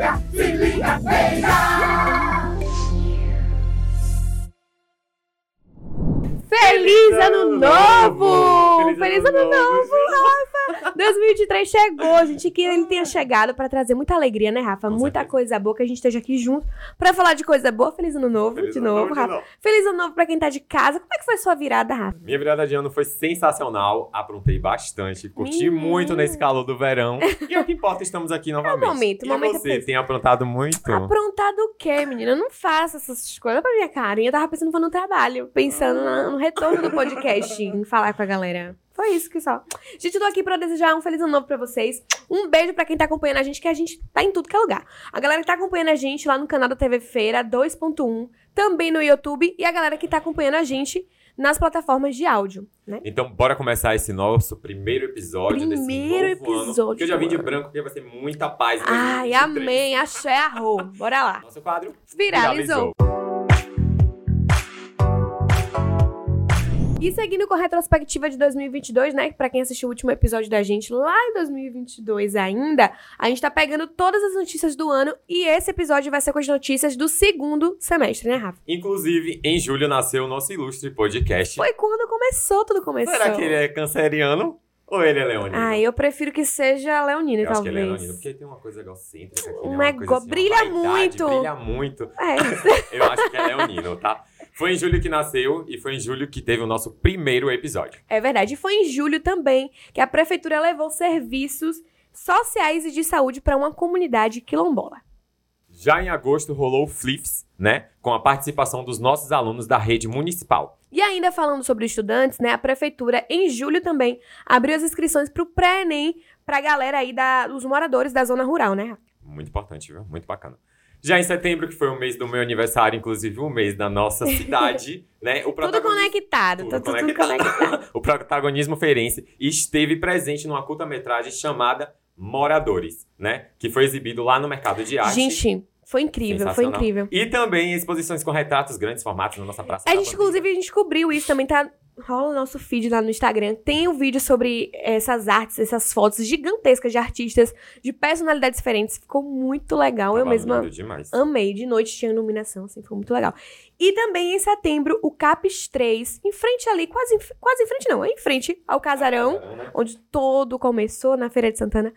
liga, se liga, beija! Feliz ano novo! Feliz Feliz ano ano novo, novo! 2023 chegou, a gente que ele tenha chegado pra trazer muita alegria, né, Rafa? Com muita certeza. coisa boa, que a gente esteja aqui junto pra falar de coisa boa. Feliz ano novo, Feliz de ano novo, novo Rafa. novo. Feliz ano novo pra quem tá de casa. Como é que foi sua virada, Rafa? Minha virada de ano foi sensacional, aprontei bastante, curti Menino. muito nesse calor do verão. E é o que importa, estamos aqui novamente. momento, o e momento é você, tem aprontado muito? Aprontado o quê, menina? Eu não faço essas coisas pra minha cara. Eu tava pensando no trabalho, pensando na- no retorno do podcast, em falar com a galera. Foi isso que só. Gente, eu tô aqui pra desejar um feliz ano novo pra vocês. Um beijo pra quem tá acompanhando a gente, que a gente tá em tudo que é lugar. A galera que tá acompanhando a gente lá no canal da TV Feira 2.1, também no YouTube, e a galera que tá acompanhando a gente nas plataformas de áudio, né? Então, bora começar esse nosso primeiro episódio Primeiro desse novo episódio ano. Que eu já vim de branco, porque vai ser muita paz. em Ai, 2023. amém, axé, arro. Bora lá. Nosso quadro Viralizou. E seguindo com a retrospectiva de 2022, né? Pra quem assistiu o último episódio da gente lá em 2022 ainda, a gente tá pegando todas as notícias do ano e esse episódio vai ser com as notícias do segundo semestre, né, Rafa? Inclusive, em julho nasceu o nosso ilustre podcast. Foi quando começou, tudo começou. Será que ele é canceriano ou ele é leonino? Ah, eu prefiro que seja Leonino, Eu acho que talvez. ele é leonino, porque tem uma coisa egocêntrica aqui, Um né? Nego- coisa assim, brilha vaidade, muito. Brilha muito. É, Eu acho que é leonino, tá? Foi em julho que nasceu e foi em julho que teve o nosso primeiro episódio. é verdade. E foi em julho também que a prefeitura levou serviços sociais e de saúde para uma comunidade quilombola. Já em agosto rolou o Flifs, né? Com a participação dos nossos alunos da rede municipal. E ainda falando sobre estudantes, né? A prefeitura, em julho também, abriu as inscrições para o pré-ENEM para a galera aí da, dos moradores da zona rural, né? Muito importante, viu? Muito bacana. Já em setembro, que foi o mês do meu aniversário, inclusive o mês da nossa cidade, né? O Tudo protagonismo- conectado, Tudo tá tudo conectado. conectado. o protagonismo feirense esteve presente numa curta-metragem chamada Moradores, né? Que foi exibido lá no Mercado de Arte. Gente, foi incrível, foi incrível. E também exposições com retratos grandes formatos na nossa praça. A gente, inclusive, a gente cobriu isso também, tá? Rola o nosso feed lá no Instagram. Tem um vídeo sobre essas artes, essas fotos gigantescas de artistas, de personalidades diferentes. Ficou muito legal. Eu mesma demais. amei. De noite tinha iluminação, assim, foi muito legal. E também em setembro, o CAPES 3, em frente ali, quase, em- quase em frente não, é em frente ao casarão, né? onde todo começou, na Feira de Santana.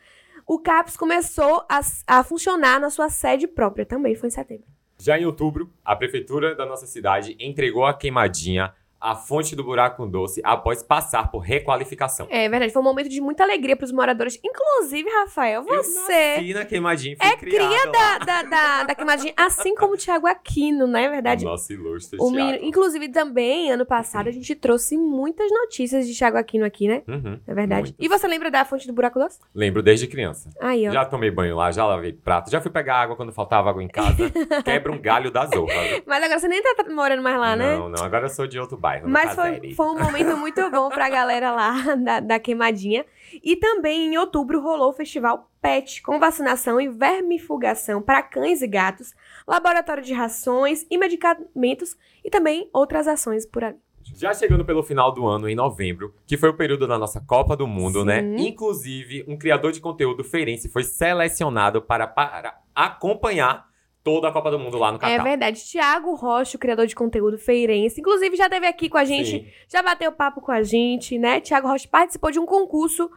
O CAPES começou a, a funcionar na sua sede própria, também foi em setembro. Já em outubro, a prefeitura da nossa cidade entregou a queimadinha a fonte do buraco doce após passar por requalificação. É verdade, foi um momento de muita alegria para os moradores. Inclusive, Rafael, Eu você nasci na queimadinha, fui é cria da, da, da, da queimadinha, assim como o Thiago Aquino, não é verdade? Nosso ilustre O Thiago. menino- inclusive, também, ano passado, a gente trouxe muitas notícias de Thiago Aquino aqui, né? Uhum, É verdade. muitas. E você lembra da fonte do buraco doce? Lembro desde criança. Aí, ó. Já tomei banho lá, já lavei prato, já fui pegar água quando faltava água em casa. Quebra um galho da zorra. Mas agora você nem tá morando mais lá, né? Não, não, agora eu sou de outro bairro. No Mas foi, foi um momento muito bom pra galera lá da, da queimadinha. E também em outubro rolou o festival PET, com vacinação e vermifugação para cães e gatos, laboratório de rações e medicamentos e também outras ações por ali. Já chegando pelo final do ano, em novembro, que foi o período da nossa Copa do Mundo, né? Sim. Inclusive, um criador de conteúdo feirense foi selecionado para, para acompanhar toda a Copa do Mundo lá no É Catar. verdade. Tiago Rocha, o criador de conteúdo feirense, inclusive já esteve aqui com a gente, Sim. já bateu papo com a gente, né? Tiago Rocha participou de um concurso,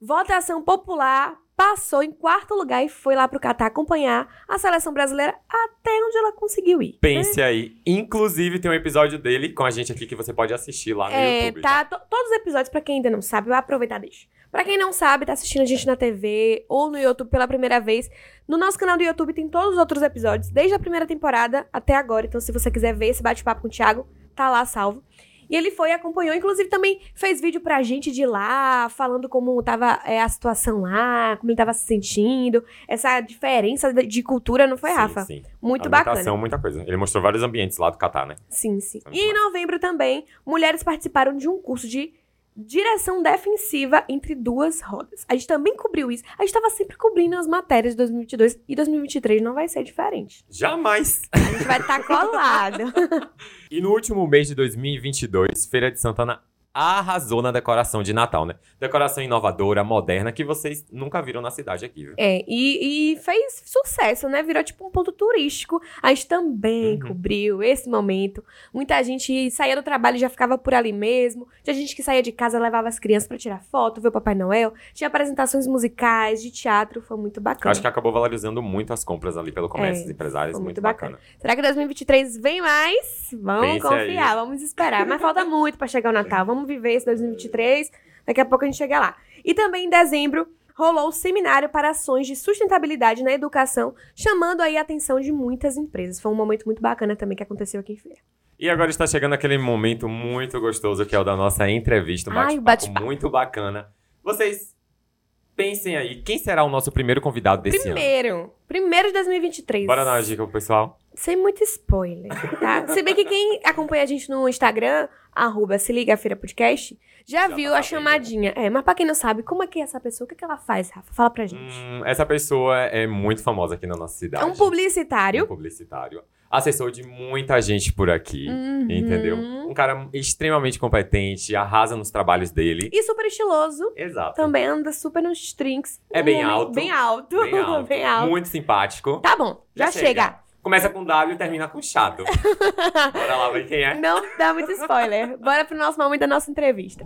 votação popular, passou em quarto lugar e foi lá pro Catar acompanhar a seleção brasileira até onde ela conseguiu ir. Pense aí. Inclusive, tem um episódio dele com a gente aqui que você pode assistir lá no É, YouTube. tá. to- todos os episódios, pra quem ainda não sabe, vai aproveitar deixa. Pra quem não sabe, tá assistindo a gente na TV ou no YouTube pela primeira vez, no nosso canal do YouTube tem todos os outros episódios, desde a primeira temporada até agora. Então, se você quiser ver esse bate-papo com o Thiago, tá lá salvo. E ele foi e acompanhou, inclusive também fez vídeo pra gente de lá, falando como tava é, a situação lá, como ele tava se sentindo, essa diferença de- cultura, não foi, Sim, Rafa? Sim. Muito bacana. Muita coisa. Ele mostrou vários ambientes lá do Catar, né? Sim, sim. Muito E em novembro também, mulheres participaram de um curso de direção defensiva entre duas rodas. A gente também cobriu isso. A gente tava sempre cobrindo as matérias de 2022 e 2023 não vai ser diferente. Jamais! A gente vai estar colado. E no último mês de 2022, Feira de Santana arrasou na decoração de Natal, né? Decoração inovadora, moderna, que vocês nunca viram na cidade aqui, viu? É, e, e fez sucesso, né? Virou tipo um ponto turístico. A gente também Uhum. cobriu esse momento. Muita gente saía do trabalho e já ficava por ali mesmo. Tinha gente que saía de casa, levava as crianças pra tirar foto, ver o Papai Noel. Tinha apresentações musicais, de teatro, foi muito Eu bacana. acho que acabou valorizando muito as compras ali pelo comércio, É, os empresários, muito, muito bacana. Será que 2023 vem mais? Vamos Pense confiar, aí. vamos esperar. Mas falta muito pra chegar o Natal. Vamos viver esse 2023. Daqui a pouco a gente chega lá. E também em dezembro rolou o seminário para ações de sustentabilidade na educação, chamando aí a atenção de muitas empresas. Foi um momento muito bacana também que aconteceu aqui em Feira. E agora está chegando aquele momento muito gostoso que é o da nossa entrevista, um bate-papo bate-papo. muito bacana. Vocês pensem aí, quem será o nosso primeiro convidado desse ano? Primeiro, primeiro de 2023. Bora dar uma dica pro pessoal? Sem muito spoiler, tá? Se bem que quem acompanha a gente no Instagram, arroba se liga a feira podcast, já, Já viu tá a chamadinha. É, mas pra quem não sabe, como é que é essa pessoa? O que, é que ela faz, Rafa? Fala pra gente. Hum, essa pessoa é muito famosa aqui na nossa cidade. é um publicitário. Um publicitário. Assessor de muita gente por aqui, Uhum. entendeu? Um cara extremamente competente, arrasa nos trabalhos dele. E super estiloso. Exato. Também anda super nos trinks. É Um bem alto. Bem alto. Bem alto. Bem alto. Muito simpático. Tá bom, já, chega. Começa com W e termina com chato. Bora lá ver quem é. Não dá muito spoiler. Bora pro nosso momento da nossa entrevista.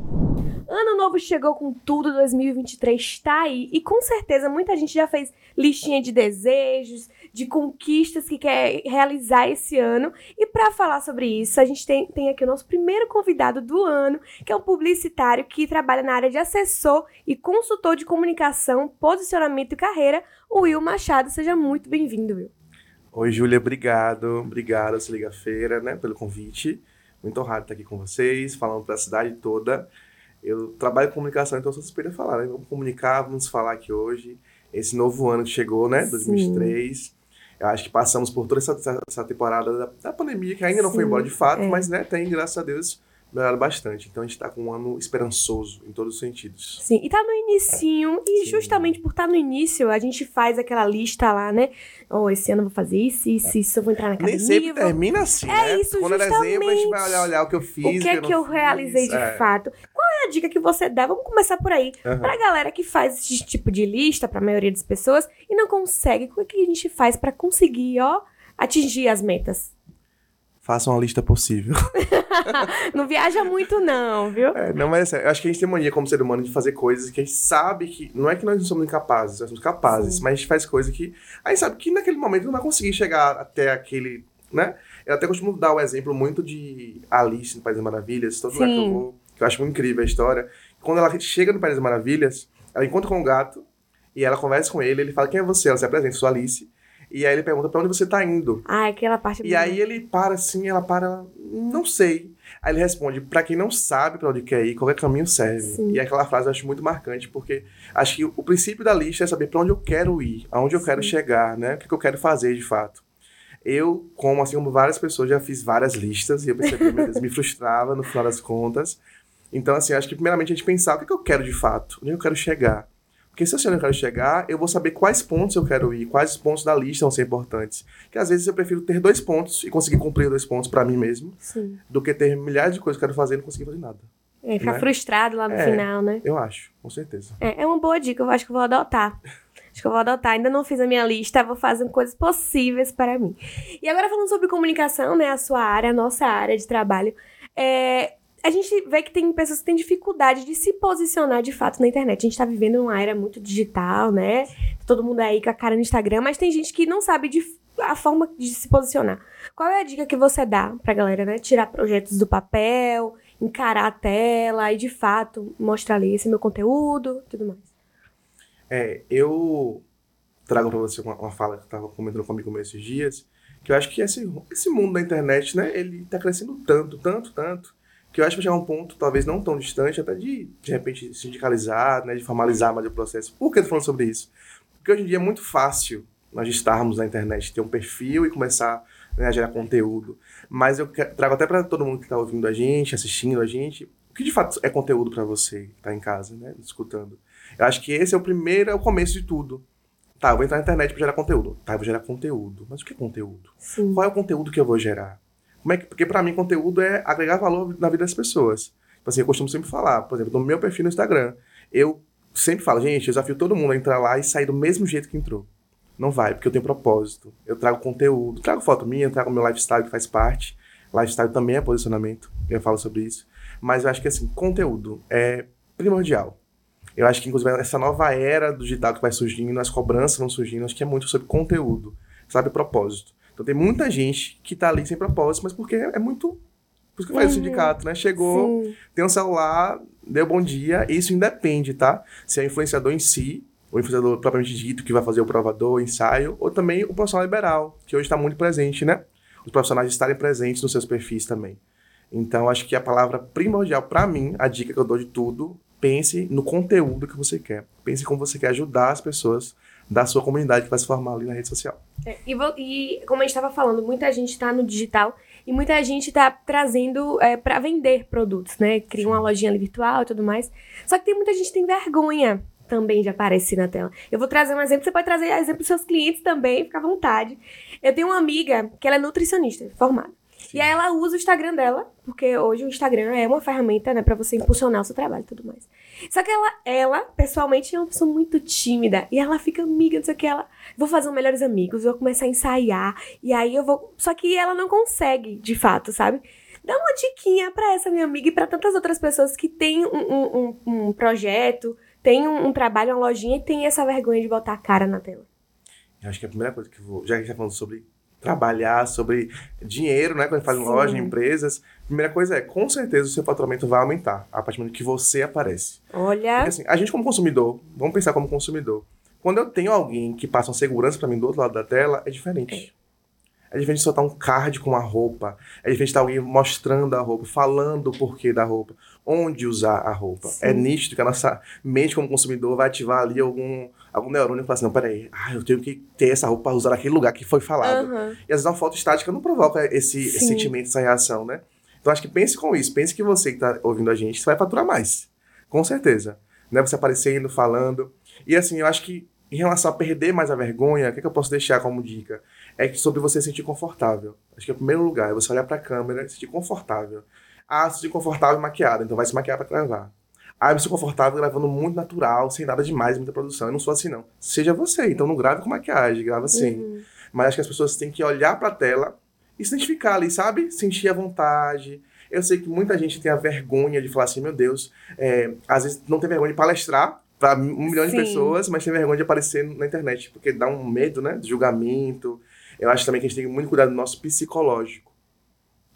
Ano novo chegou com tudo, 2023 tá aí. E com certeza muita gente já fez listinha de desejos, de conquistas que quer realizar esse ano. E pra falar sobre isso, a gente tem, tem aqui o nosso primeiro convidado do ano, que é um publicitário que trabalha na área de assessor e consultor de comunicação, posicionamento e carreira, o Will Machado. Seja muito bem-vindo, Will. Oi, Júlia, obrigado. Obrigado, Se Liga Feira, né, pelo convite. Muito honrado estar aqui com vocês, falando para a cidade toda. Eu trabalho com comunicação, então sou suspeita a falar, né? Vamos comunicar, vamos falar aqui hoje. Esse novo ano que chegou, né, Sim. 2023. Eu acho que passamos por toda essa, essa- temporada da, da pandemia, que ainda não foi Sim, embora de fato, é. mas, né, tem, graças a Deus, melhorado bastante. Então a gente está com um ano esperançoso em todos os sentidos. Sim, e tá no inicinho, e Sim. justamente por estar no início, a gente faz aquela lista lá, né? Oh, esse ano eu vou fazer isso, isso, isso, eu vou entrar na academia. Nem sempre vou- termina assim, É né? isso, Quando é dezembro, a gente vai justamente. olhar, olhar o que eu fiz, O que é eu que não eu realizei fiz. de É. fato? Qual é a dica que você dá? Vamos começar por aí. Aham. Pra galera que faz esse tipo de lista, pra maioria das pessoas, e não consegue, é que a gente faz pra conseguir, ó, atingir as metas? Faça uma lista possível. Não viaja muito, não, viu? É, não, mas é sério, eu acho que a gente tem mania como ser humano de fazer coisas que a gente sabe que. Não é que nós não somos incapazes, nós somos capazes, Sim. mas a gente faz coisas que. A gente sabe que naquele momento não vai conseguir chegar até aquele. né? Eu até costumo dar o exemplo muito de Alice no País das Maravilhas, todo lugar que eu vou, que eu acho muito incrível a história. Quando ela chega no País das Maravilhas, ela encontra com um gato e ela conversa com ele, ele fala: Quem é você? Ela se apresenta, sou Alice. E aí ele pergunta: Pra onde você tá indo? Ai, aquela parte E aí ele para assim, ela para, ela, não sei. Aí ele responde, pra quem não sabe pra onde quer ir, qualquer caminho serve. Sim. E aquela frase eu acho muito marcante, porque acho que o princípio da lista é saber pra onde eu quero ir, aonde eu quero Sim. chegar, né? O que que eu quero fazer de fato. Eu, como assim como várias pessoas, já fiz várias listas e eu percebi, meu Deus, me frustrava no final das contas. Então, assim, acho que primeiramente a gente pensar o que, que eu quero de fato, onde eu quero chegar. Porque se eu sei onde eu quero chegar, eu vou saber quais pontos eu quero ir, quais pontos da lista vão ser importantes. Que às vezes eu prefiro ter dois pontos e conseguir cumprir dois pontos pra mim mesmo, Sim. do que ter milhares de coisas que eu quero fazer e não conseguir fazer nada. É, ficar Né? frustrado lá no É. final, né? Eu acho, com certeza. É, é uma boa dica, eu acho que eu vou adotar. Acho que eu vou adotar. Ainda não fiz a minha lista, vou fazer coisas possíveis para mim. E agora falando sobre comunicação, né? A sua área, a nossa área de trabalho. é, a gente vê que tem pessoas que têm dificuldade de se posicionar de fato na internet. A gente tá vivendo uma era muito digital, né? Todo mundo aí com a cara no Instagram, mas tem gente que não sabe de, a forma de se posicionar. Qual é a dica que você dá pra galera, né? Tirar projetos do papel, encarar a tela e de fato mostrar ali esse meu conteúdo tudo mais. É, eu trago pra você uma, uma fala que eu tava comentando comigo esses dias, que eu acho que esse, esse mundo da internet, né, ele tá crescendo tanto, tanto, tanto, que eu acho que vai chegar um ponto, talvez não tão distante, até de, de repente, sindicalizar, né, de formalizar mais o processo. Por que eu tô falando sobre isso? Porque hoje em dia é muito fácil nós estarmos na internet, ter um perfil e começar né, a gerar conteúdo. Mas eu trago até para todo mundo que está ouvindo a gente, assistindo a gente, o que de fato é conteúdo para você que tá em casa, né, escutando. Eu acho que esse é o primeiro, é o começo de tudo. Tá, eu vou entrar na internet para gerar conteúdo. Tá, eu vou gerar conteúdo. Mas o que é conteúdo? Sim. Qual é o conteúdo que eu vou gerar? Como é que, porque para mim conteúdo é agregar valor na vida das pessoas. Tipo assim, eu costumo sempre falar, por exemplo, no meu perfil no Instagram, eu sempre falo, gente, eu desafio todo mundo a entrar lá e sair do mesmo jeito que entrou. Não vai, porque eu tenho propósito. Eu trago conteúdo, trago foto minha, trago meu lifestyle que faz parte. Lifestyle também é posicionamento, eu falo sobre isso. Mas eu acho que, assim, conteúdo é primordial. Eu acho que, inclusive, essa nova era do digital que vai surgindo, as cobranças vão surgindo, acho que é muito sobre conteúdo, sabe? Propósito. Então tem muita gente que tá ali sem propósito, mas porque é muito. Por isso que faz o Uhum. sindicato, né? Chegou, Sim. tem um celular, deu bom dia, isso independe, tá? Se é o influenciador em si, o influenciador propriamente dito, que vai fazer o provador, o ensaio, ou também o profissional liberal, que hoje está muito presente, né? Os profissionais estarem presentes nos seus perfis também. Então, acho que a palavra primordial para mim, a dica que eu dou de tudo, pense no conteúdo que você quer. Pense como você quer ajudar as pessoas da sua comunidade que vai se formar ali na rede social. É, E, e como a gente estava falando, muita gente está no digital e muita gente está trazendo é, para vender produtos, né? Cria uma lojinha ali virtual e tudo mais. Só que tem muita gente que tem vergonha também de aparecer na tela. Eu vou trazer um exemplo, você pode trazer exemplo dos seus clientes também, fica à vontade. Eu tenho uma amiga que ela é nutricionista, formada. E aí ela usa o Instagram dela, porque hoje o Instagram é uma ferramenta, né, para você impulsionar o seu trabalho e tudo mais. Só que ela, ela, pessoalmente, é uma pessoa muito tímida. E ela fica amiga, não sei o que. Ela, vou fazer um melhores amigos, vou começar a ensaiar. E aí eu vou. Só que ela não consegue, de fato, sabe? Dá uma diquinha pra essa minha amiga e pra tantas outras pessoas que têm um, um, um- projeto, têm um, um trabalho, uma lojinha e tem essa vergonha de botar a cara na tela. Eu acho que a primeira coisa que eu vou. Já que a gente tá falando sobre trabalhar, sobre dinheiro, né? Quando a gente faz Sim. loja, empresas, a primeira coisa é, com certeza o seu faturamento vai aumentar a partir do momento que você aparece. Olha. Porque, assim, a gente como consumidor, vamos pensar como consumidor. Quando eu tenho alguém que passa uma segurança pra mim do outro lado da tela, é diferente. É diferente de soltar um card com a roupa. É diferente de estar alguém mostrando a roupa, falando o porquê da roupa, onde usar a roupa. Sim. É nítido que a nossa mente como consumidor vai ativar ali algum, algum neurônio e falar assim, não, peraí, ah, eu tenho que ter essa roupa para usar naquele lugar que foi falado. Aham. E às vezes uma foto estática não provoca esse, esse sentimento, essa reação, né? Então acho que pense com isso. Pense que você que tá ouvindo a gente, você vai faturar mais. Com certeza. Né? Você aparecendo, falando. E assim, eu acho que em relação a perder mais a vergonha, o que, que eu posso deixar como dica? É que sobre você se sentir confortável. Acho que o primeiro lugar é você olhar pra câmera e se sentir confortável. Ah, se sentir confortável maquiada, então vai se maquiar pra gravar. Ah, eu me sinto confortável gravando muito natural, sem nada demais, muita produção. Eu não sou assim, não. Seja você, então não grave com maquiagem, grava assim. Uhum. Mas acho que as pessoas têm que olhar pra tela e se identificar ali, sabe? Sentir a vontade. Eu sei que muita gente tem a vergonha de falar assim, meu Deus, é, às vezes não tem vergonha de palestrar pra um milhão de Sim. pessoas, mas tem vergonha de aparecer na internet, porque dá um medo, né? De julgamento. Eu acho também que a gente tem muito cuidado do nosso psicológico.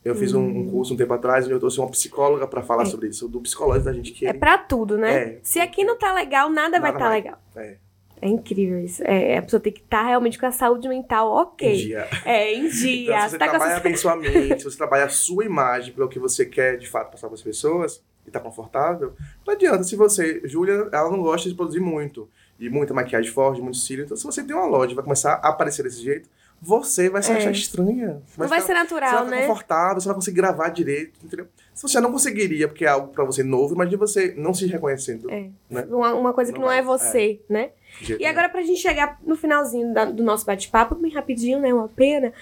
Eu fiz um, um curso um tempo atrás onde eu trouxe uma psicóloga pra falar Hum. É. sobre isso, do psicológico da gente que É pra tudo, né? É. Se aqui não tá legal, nada, vai Nada estar tá vai. legal. É, É incrível isso. É, a pessoa tem que estar realmente com a saúde mental em ok. dia. É, em dia. Então, se você tá trabalha essa... bem sua mente, se você trabalha a sua imagem pelo que você quer de fato passar para as pessoas e tá confortável, não adianta. Se você, Júlia, ela não gosta de produzir muito, e muita maquiagem forte, muito cílio, então se você tem uma loja e vai começar a aparecer desse jeito, você vai se É. achar estranha. Você Não vai ficar- ser Você natural, vai ficar né? confortável, você vai conseguir gravar direito, entendeu? Se você não conseguiria, porque é algo pra você novo, imagine você não se reconhecendo. É. Né? Uma, uma coisa que Não não, é vai, você, né? de jeito E agora, pra gente chegar no finalzinho da- do nosso bate-papo, bem rapidinho, né? Uma pena.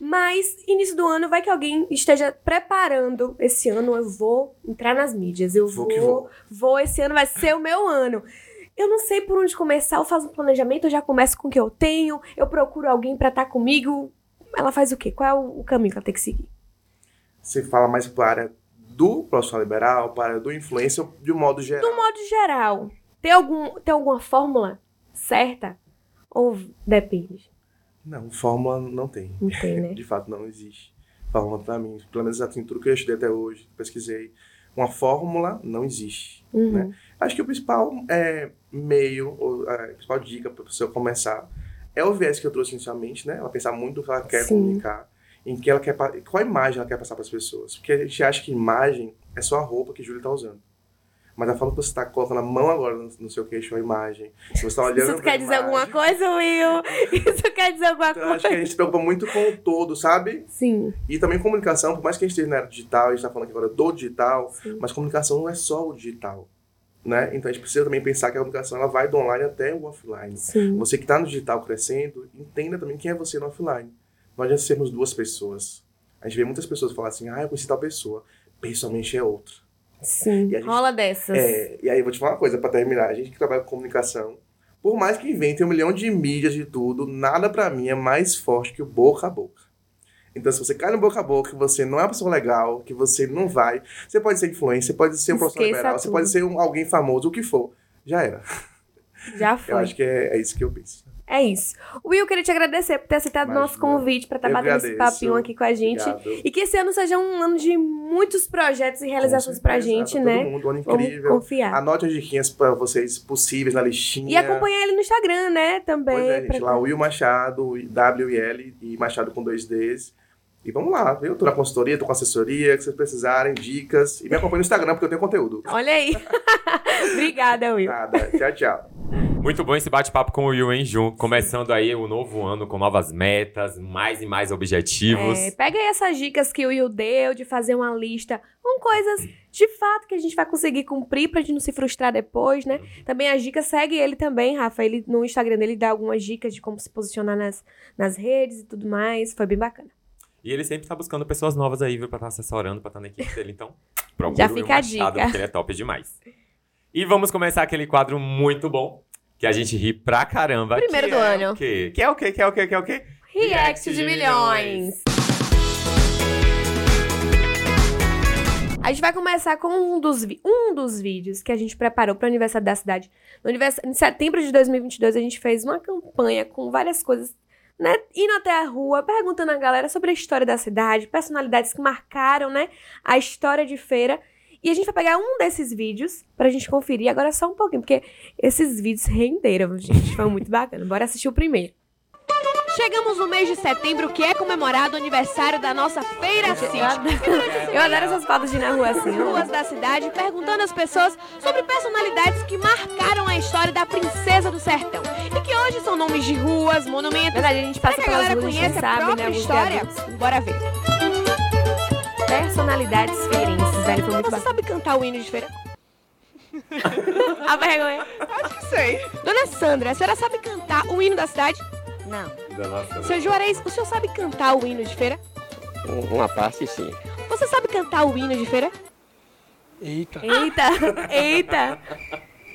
Mas, início do ano, vai que alguém esteja preparando esse ano. Eu vou entrar nas mídias. Eu Vou vou, que vou, vou. esse ano vai ser o meu ano. Eu não sei por onde começar. Eu faço um planejamento, eu já começo com o que eu tenho. Eu procuro alguém pra estar comigo. Ela faz o quê? Qual é o, caminho que ela tem que seguir? Você fala mais para a área do profissional liberal, para a área do influencer, de um modo geral. Do modo geral, tem, algum, tem alguma fórmula certa? Ou depende? Não, fórmula não tem. Não tem, né? De fato, não existe. Fórmula pra mim, pelo menos assim, tudo que eu estudei até hoje, pesquisei, uma fórmula não existe. Uhum. Né? Acho que o principal é, meio, ou a principal dica para pessoa começar é o viés que eu trouxe inicialmente, né? Ela pensar muito no que ela quer Sim. comunicar, em que ela quer, qual imagem ela quer passar para as pessoas. Porque a gente acha que imagem é só a roupa que a Júlia tá usando. Mas a forma que você está colocando a mão agora no, no seu queixo é uma imagem. Se você está olhando Isso quer dizer alguma coisa, Will? Isso quer dizer alguma Então, acho que a coisa? gente se preocupa muito com o todo, sabe? Sim, E também comunicação, por mais que a gente esteja na era digital, a gente está falando aqui agora do digital, sim. mas comunicação não é só o digital. Né? Então a gente precisa também pensar que a comunicação ela vai do online até o offline. Sim. Você que está no digital crescendo, entenda também quem é você no offline. Não adianta sermos duas pessoas. A gente vê muitas pessoas falar assim, ah, eu conheci tal pessoa. Pessoalmente é outra. Sim, E gente- rola dessas. É, e aí eu vou te falar uma coisa pra terminar. A gente que trabalha com comunicação, por mais que inventem um milhão de mídias e tudo, nada pra mim é mais forte que o boca a boca. Então, se você cai no boca a boca, que você não é uma pessoa legal, que você não vai, você pode ser influencer, você pode ser um profissional Esqueça liberal, você pode ser um, alguém famoso, o que for. Já era. Já Eu foi. acho que é, é isso que eu penso. É isso. Will, eu queria te agradecer por ter aceitado o nosso convite pra estar Eu batendo esse papinho aqui com a gente. Obrigado. E que esse ano seja um ano de muitos projetos e realizações pra certeza, gente, né? Todo mundo, um ano Vamos incrível. confiar. Anote as diquinhas pra vocês possíveis na listinha. E acompanhar ele no Instagram, né? Também. Pois é, gente, pra- lá Will Machado, W-I-L e Machado com dois Ds. E vamos lá, viu? Tô na consultoria, tô com assessoria, que vocês precisarem, dicas. E me acompanha no Instagram, porque eu tenho conteúdo. Olha aí. Obrigada, Will. Nada. Tchau, tchau. Muito bom esse bate-papo com o Will, hein, Ju? Começando aí o novo ano com novas metas, mais e mais objetivos. É, pega aí essas dicas que o Will deu de fazer uma lista com coisas de fato que a gente vai conseguir cumprir pra gente não se frustrar depois, né? Também as dicas, segue ele também, Rafa. Ele no Instagram dele dá algumas dicas de como se posicionar nas, nas redes e tudo mais. Foi bem bacana. E ele sempre tá buscando pessoas novas aí, viu, pra estar assessorando, pra estar na equipe dele. Então, procura Já o fica a Machado, dica. porque ele é top demais. E vamos começar aquele quadro muito bom, que a gente ri pra caramba. Primeiro que do é ano. O? Que é o quê? Que é o quê? Que é o quê? React de milhões. A gente vai começar com um dos, um dos vídeos que a gente preparou para o aniversário da cidade. No anivers- em setembro de 2022, a gente fez uma campanha com várias coisas, né? Indo até a rua, perguntando a galera sobre a história da cidade, personalidades que marcaram, né? A história de feira. E a gente vai pegar um desses vídeos pra gente conferir agora só um pouquinho, porque esses vídeos renderam, gente. Foi muito bacana. Bora assistir o primeiro. Chegamos no mês de setembro, que é comemorado o aniversário da nossa Feira City. Eu adoro, essas fotos de na rua assim. Nas ruas da cidade, perguntando às pessoas sobre personalidades que marcaram a história da princesa do sertão. E que hoje são nomes de ruas, monumentos. verdade, a gente passa Será que a galera ruas, conhece a sabe, né? própria história? Bora ver. Personalidades feirenses, velho, foi muito Você sabe cantar o hino de feira? A vergonha. Acho que sei. Dona Sandra, a senhora sabe cantar o hino da cidade? Não, Da nossa- Seu Juarez, o senhor sabe cantar o hino de feira? Um- Uma parte sim. Você sabe cantar o hino de feira? Eita, Eita, eita.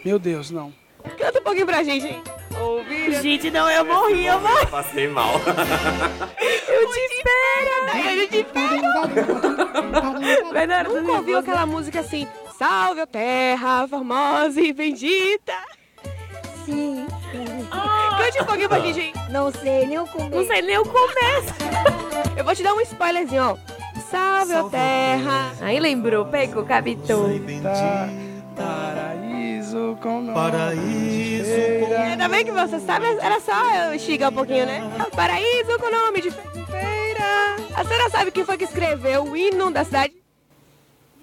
meu Deus, não. Canta um pouquinho pra gente, hein? Ouvir. Gente, não, eu morri, eu morri. Eu passei mal. Eu te espero, eu te espero. Bernardo, Nunca ouviu aquela música assim? Salve a terra formosa e bendita. sim, Cante um pouquinho pra gente, hein? não sei nem o Não começo. sei nem o começo. Eu vou te dar um spoilerzinho, ó. Salve a terra. Aí lembrou, pegou, cabitou. Tá, paraíso com nome. Paraíso Ainda bem que você sabe, era só eu estigar um pouquinho, né? Paraíso com nome de feira. A senhora sabe quem foi que escreveu o hino da cidade?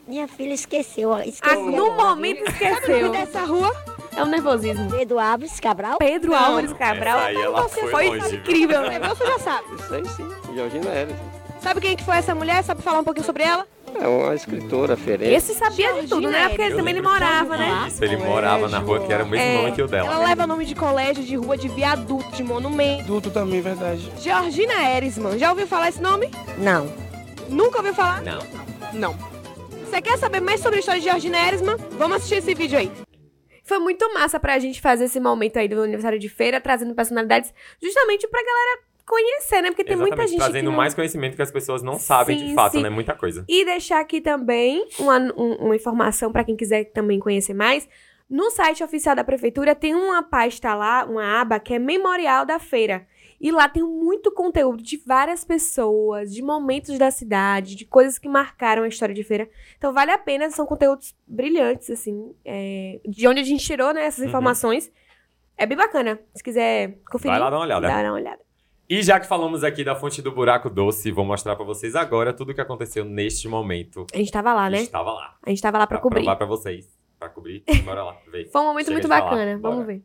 Minha filha esqueceu, ó, Ah, esqueceu. no momento esqueceu. Dessa rua? É um nervosismo. Pedro Alves Cabral. Pedro Não. Álvares Cabral. Aí ela Você foi foi longe, incrível, né? Você já sabe. Isso aí sim. Georgina Eres. Sabe quem que foi essa mulher? Sabe falar um pouquinho sobre ela? É uma escritora ferense. Esse sabia de tudo, né? Porque ele também ele morava, né? Isso, ele morava na rua que era o mesmo É. nome que o dela. Ela leva nome de colégio, de rua, de viaduto, de monumento. Adulto também, verdade. Georgina Erisman. Já ouviu falar esse nome? Não. Nunca ouviu falar? Não. Não. Você quer saber mais sobre a história de Georgina Erisman? Vamos assistir esse vídeo aí. Foi muito massa pra gente fazer esse momento aí do aniversário de feira, trazendo personalidades justamente pra galera conhecer, né? Porque tem Exatamente, muita gente trazendo não... mais conhecimento que as pessoas não sabem Sim, de fato, sim. né? Muita coisa. E deixar aqui também uma, um- uma informação pra quem quiser também conhecer mais. No site oficial da prefeitura tem uma pasta lá, uma aba que é Memorial da Feira. E lá tem muito conteúdo de várias pessoas, de momentos da cidade, de coisas que marcaram a história de feira. Então vale a pena, são conteúdos brilhantes, assim, é, de onde a gente tirou né, essas Uhum. informações. É bem bacana. Se quiser conferir, Vai lá dar uma olhada. dá uma olhada. E já que falamos aqui da fonte do buraco doce, vou mostrar pra vocês agora tudo o que aconteceu neste momento. A gente tava lá, né? Estava lá. A gente tava lá pra Pra cobrir. provar pra vocês. Pra cobrir. Bora lá, ver. Foi um momento Chega muito falar. bacana. Bora. Vamos ver.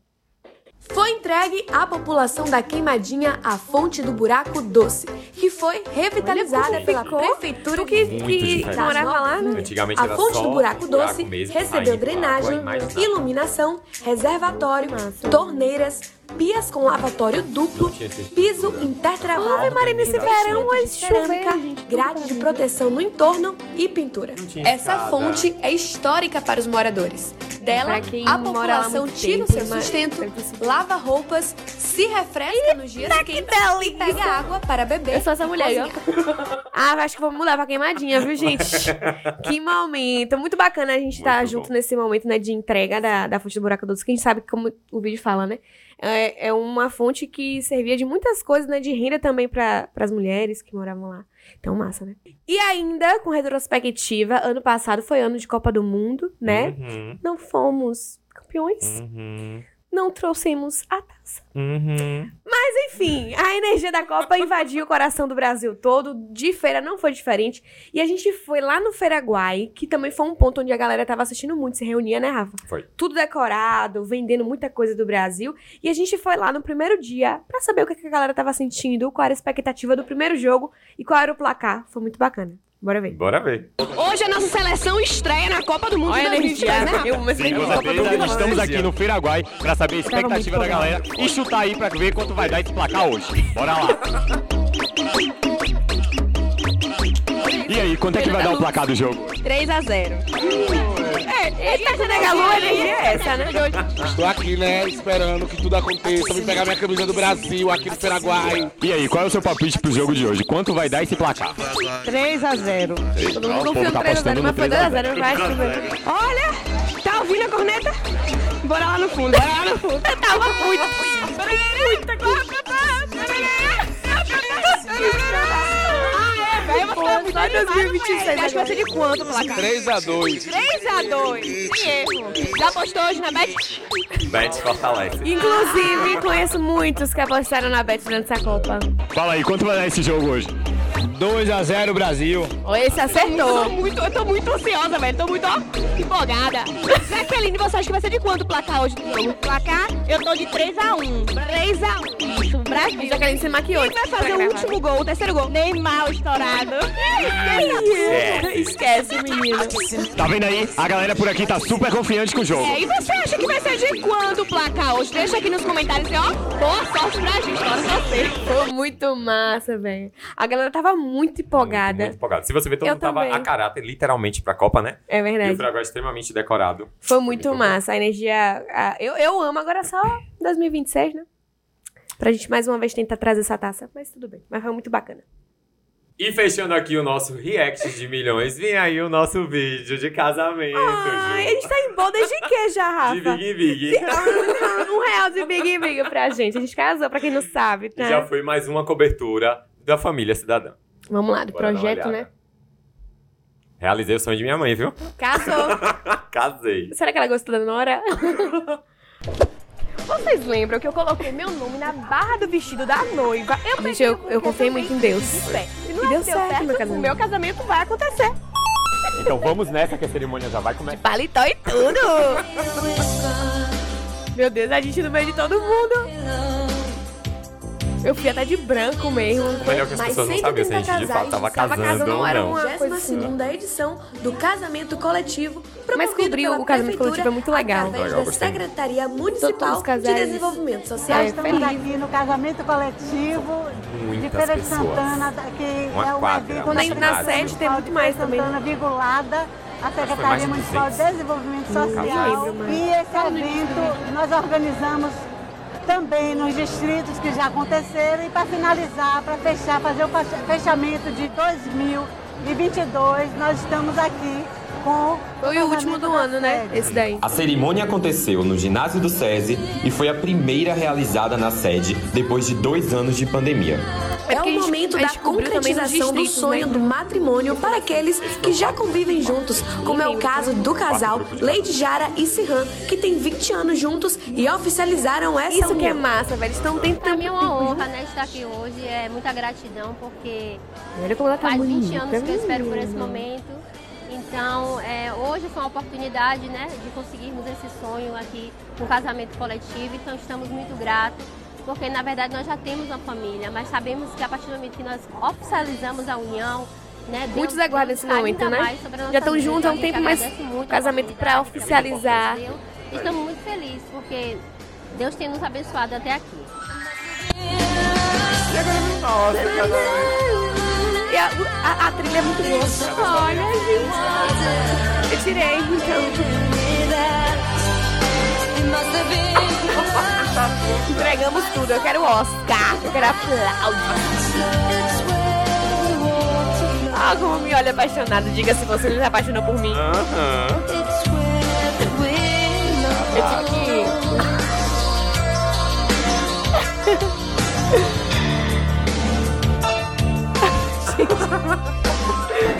Foi entregue à população da Queimadinha a fonte do buraco doce, que foi revitalizada pela prefeitura tu que, Muito que diferente. morava lá, né? Antigamente A era fonte só do buraco doce mesmo, recebeu saindo água drenagem, e mais nada. iluminação, reservatório, torneiras, pias com lavatório duplo, Não tinha esse- piso intertravado, Ave Maria, nesse verão, verão, de cerâmica, grade de proteção no entorno e pintura. tinha Essa escada. fonte é histórica para os moradores. Dela, a população tira o seu sustento, lava roupas, se refresca nos dias quentes e pega água para beber. Eu sou essa mulher, ó. Ah, acho que vou mudar pra queimadinha, viu, gente? que momento. Muito bacana a gente estar Muito junto bom. nesse momento, né, de entrega da, da fonte do Buraco Doce, que a gente sabe como o vídeo fala, né? É, é uma fonte que servia de muitas coisas, né, de renda também para as mulheres que moravam lá. Então, massa, né? E ainda, com retrospectiva, ano passado foi ano de Copa do Mundo, né? Uhum, Não fomos campeões, uhum, não trouxemos a taça. uhum. Enfim, a energia da Copa invadiu o coração do Brasil todo. De feira não foi diferente. E a gente foi lá no Feiraguai, que também foi um ponto onde a galera tava assistindo muito, se reunia, né, Rafa? Foi. Tudo decorado, vendendo muita coisa do Brasil. E a gente foi lá no primeiro dia pra saber o que que a galera tava sentindo, qual era a expectativa do primeiro jogo e qual era o placar. Foi muito bacana. Bora ver. Bora ver. Hoje a nossa seleção estreia na Copa do Mundo de 2022, né, Rafa? Eu Pedro, estamos aqui no Feiraguai para saber a expectativa da galera e chutar aí para ver quanto vai dar esse placar hoje. Bora lá. E aí, quanto é que vai dar o placar do jogo? 3 a 0 É, ele tá sendo a energia é essa, né? Estou aqui, né, esperando que tudo aconteça. Vim pegar minha camisa do Brasil aqui no Paraguai. E aí, qual é o seu palpite pro jogo de hoje? Quanto vai dar esse placar? 3 a 0 Todo mundo povo no tá 3 a 0 apostando mas foi 2 a 0 3 vai ver. Olha, tá ouvindo a corneta? Bora lá no fundo, bora lá no fundo. Eu tava muito. Muito Vai 2026 velho. Acho que vai ser de quanto placar? 3x2. 3 a 2 Sem erro. Já apostou hoje na Bet? Bet fortalece. Inclusive, conheço muitos que apostaram na Bet durante essa Copa. Fala aí, quanto vai dar esse jogo hoje? 2x0 Brasil. Esse acertou. Tô muito, eu tô muito ansiosa, velho. Tô muito, ó, empolgada. Jaqueline, você acha que vai ser de quanto o placar hoje do jogo? Placar, eu tô de 3x1. 3x1. Isso, Brasil. Jaqueline se maquiou. Quem vai fazer o último gol, o terceiro gol? Neymar estourado. Esquece, menino. Tá vendo aí? A galera por aqui tá super confiante com o jogo. É, e você acha que vai ser de quando o placar hoje? Deixa aqui nos comentários e ó, boa sorte pra gente, torce você. Foi muito massa, velho. A galera tava muito empolgada. Muito empolgado. Se você ver, todo Eu mundo tava também. a caráter, literalmente, pra Copa, né? É E o verdade. Extremamente decorado. Foi muito Muito bom. massa. A energia. a- eu, eu amo agora só 2026, né? Pra gente mais uma vez tentar trazer essa taça. Mas tudo bem. Mas foi muito bacana. E fechando aqui o nosso react de milhões, vem aí o nosso vídeo de casamento, Ai, a Ju. gente tá em boda de quê já, Rafa? De Big Big. um real de Big Big pra gente. A gente casou, pra quem não sabe, tá? Já foi mais uma cobertura da família cidadã. Vamos lá, do Bora projeto, né? Realizei o sonho de minha mãe, viu? Casou. Casei. Será que ela gostou da Nora? Vocês lembram que eu coloquei meu nome na barra do vestido da noiva? Eu Gente, eu, eu confiei muito em Deus. E não deu deu certo, certo, meu o casamento. meu casamento vai acontecer. Então vamos nessa que a cerimônia já vai começar. Paletó e tudo! Meu Deus, a gente no meio de todo mundo. Eu fui até de branco mesmo. O melhor é que as pessoas não sabiam se a gente de fato tava casando ou era não. uma coisa assim. 22ª edição do Casamento Coletivo, Mas pela o casamento coletivo é muito legal. através Legal, da. Secretaria Municipal de. Desenvolvimento Social. É, Estamos feliz. aqui no casamento coletivo de Muitas Feira de. Santana, que Uma é um quadra, evento Quando da a gente cidade. na sede tem muito mais também. Santana vinculada à foi mais Secretaria de Municipal de 200. Desenvolvimento Casais. Social. E esse evento nós organizamos também nos distritos que já aconteceram e para finalizar, para fechar, fazer o fecha- fechamento de 2022, nós estamos aqui com Foi o último do ano, né? Esse daí. A cerimônia aconteceu no ginásio do SESI e foi a primeira realizada na sede depois de dois anos de pandemia. Momento da concretização do distritos, sonho né? do matrimônio para aqueles que já convivem juntos, como é o caso do casal Lady Jara e Sirhan, que tem 20 anos juntos e oficializaram essa Isso que é união. massa, velho. Estão Pra tentando. mim é uma honra, né, estar aqui hoje. É muita gratidão, porque Olha como ela tá faz 20 bonita. anos que eu espero por esse momento. Então, é, hoje foi uma oportunidade, né, de conseguirmos esse sonho aqui, um casamento coletivo. Então, estamos muito gratos, porque na verdade nós já temos uma família, mas sabemos que a partir do momento que nós oficializamos a união, né, Deus- Muitos aguardam esse momento, né? Já estão juntos há um tempo, mas casamento pra oportunidade que a gente oficializar. Estamos muito felizes, porque Deus tem nos abençoado até aqui. Nossa, E a, a- a trilha é muito boa. Olha, gente. Eu tirei, então. Entregamos tudo. Eu quero Oscar. Eu quero aplausos. Ah, como me olha apaixonado. Diga se você não se apaixonou por mim. Aham. Eu tive que.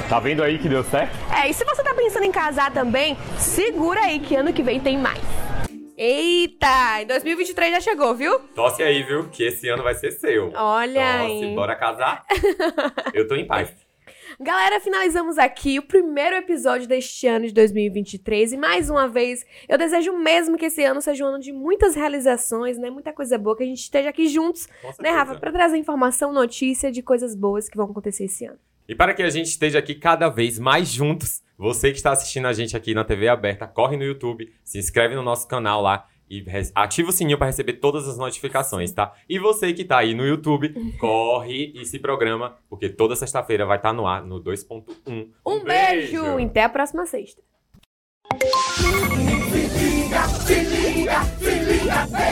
Tá vendo aí que deu certo? É, e se você tá pensando em casar também, segura aí que ano que vem tem mais. Eita, em 2023 já chegou, viu? Torce aí, viu? Que esse ano vai ser seu. Olha Torce, aí. bora casar? Eu tô em paz. Galera, finalizamos aqui o primeiro episódio deste ano de 2023 e mais uma vez eu desejo mesmo que esse ano seja um ano de muitas realizações, né? Muita coisa boa, que a gente esteja aqui juntos, né. Rafa, Pra trazer informação, notícia de coisas boas que vão acontecer esse ano. E para que a gente esteja aqui cada vez mais juntos, você que está assistindo a gente aqui na TV aberta, corre no YouTube, se inscreve no nosso canal lá e ativa o sininho para receber todas as notificações, tá? E você que tá aí no YouTube, corre e se programa, porque toda sexta-feira vai estar no ar no 2.1. Um, beijo. e até a próxima sexta. Se liga, se liga, se liga.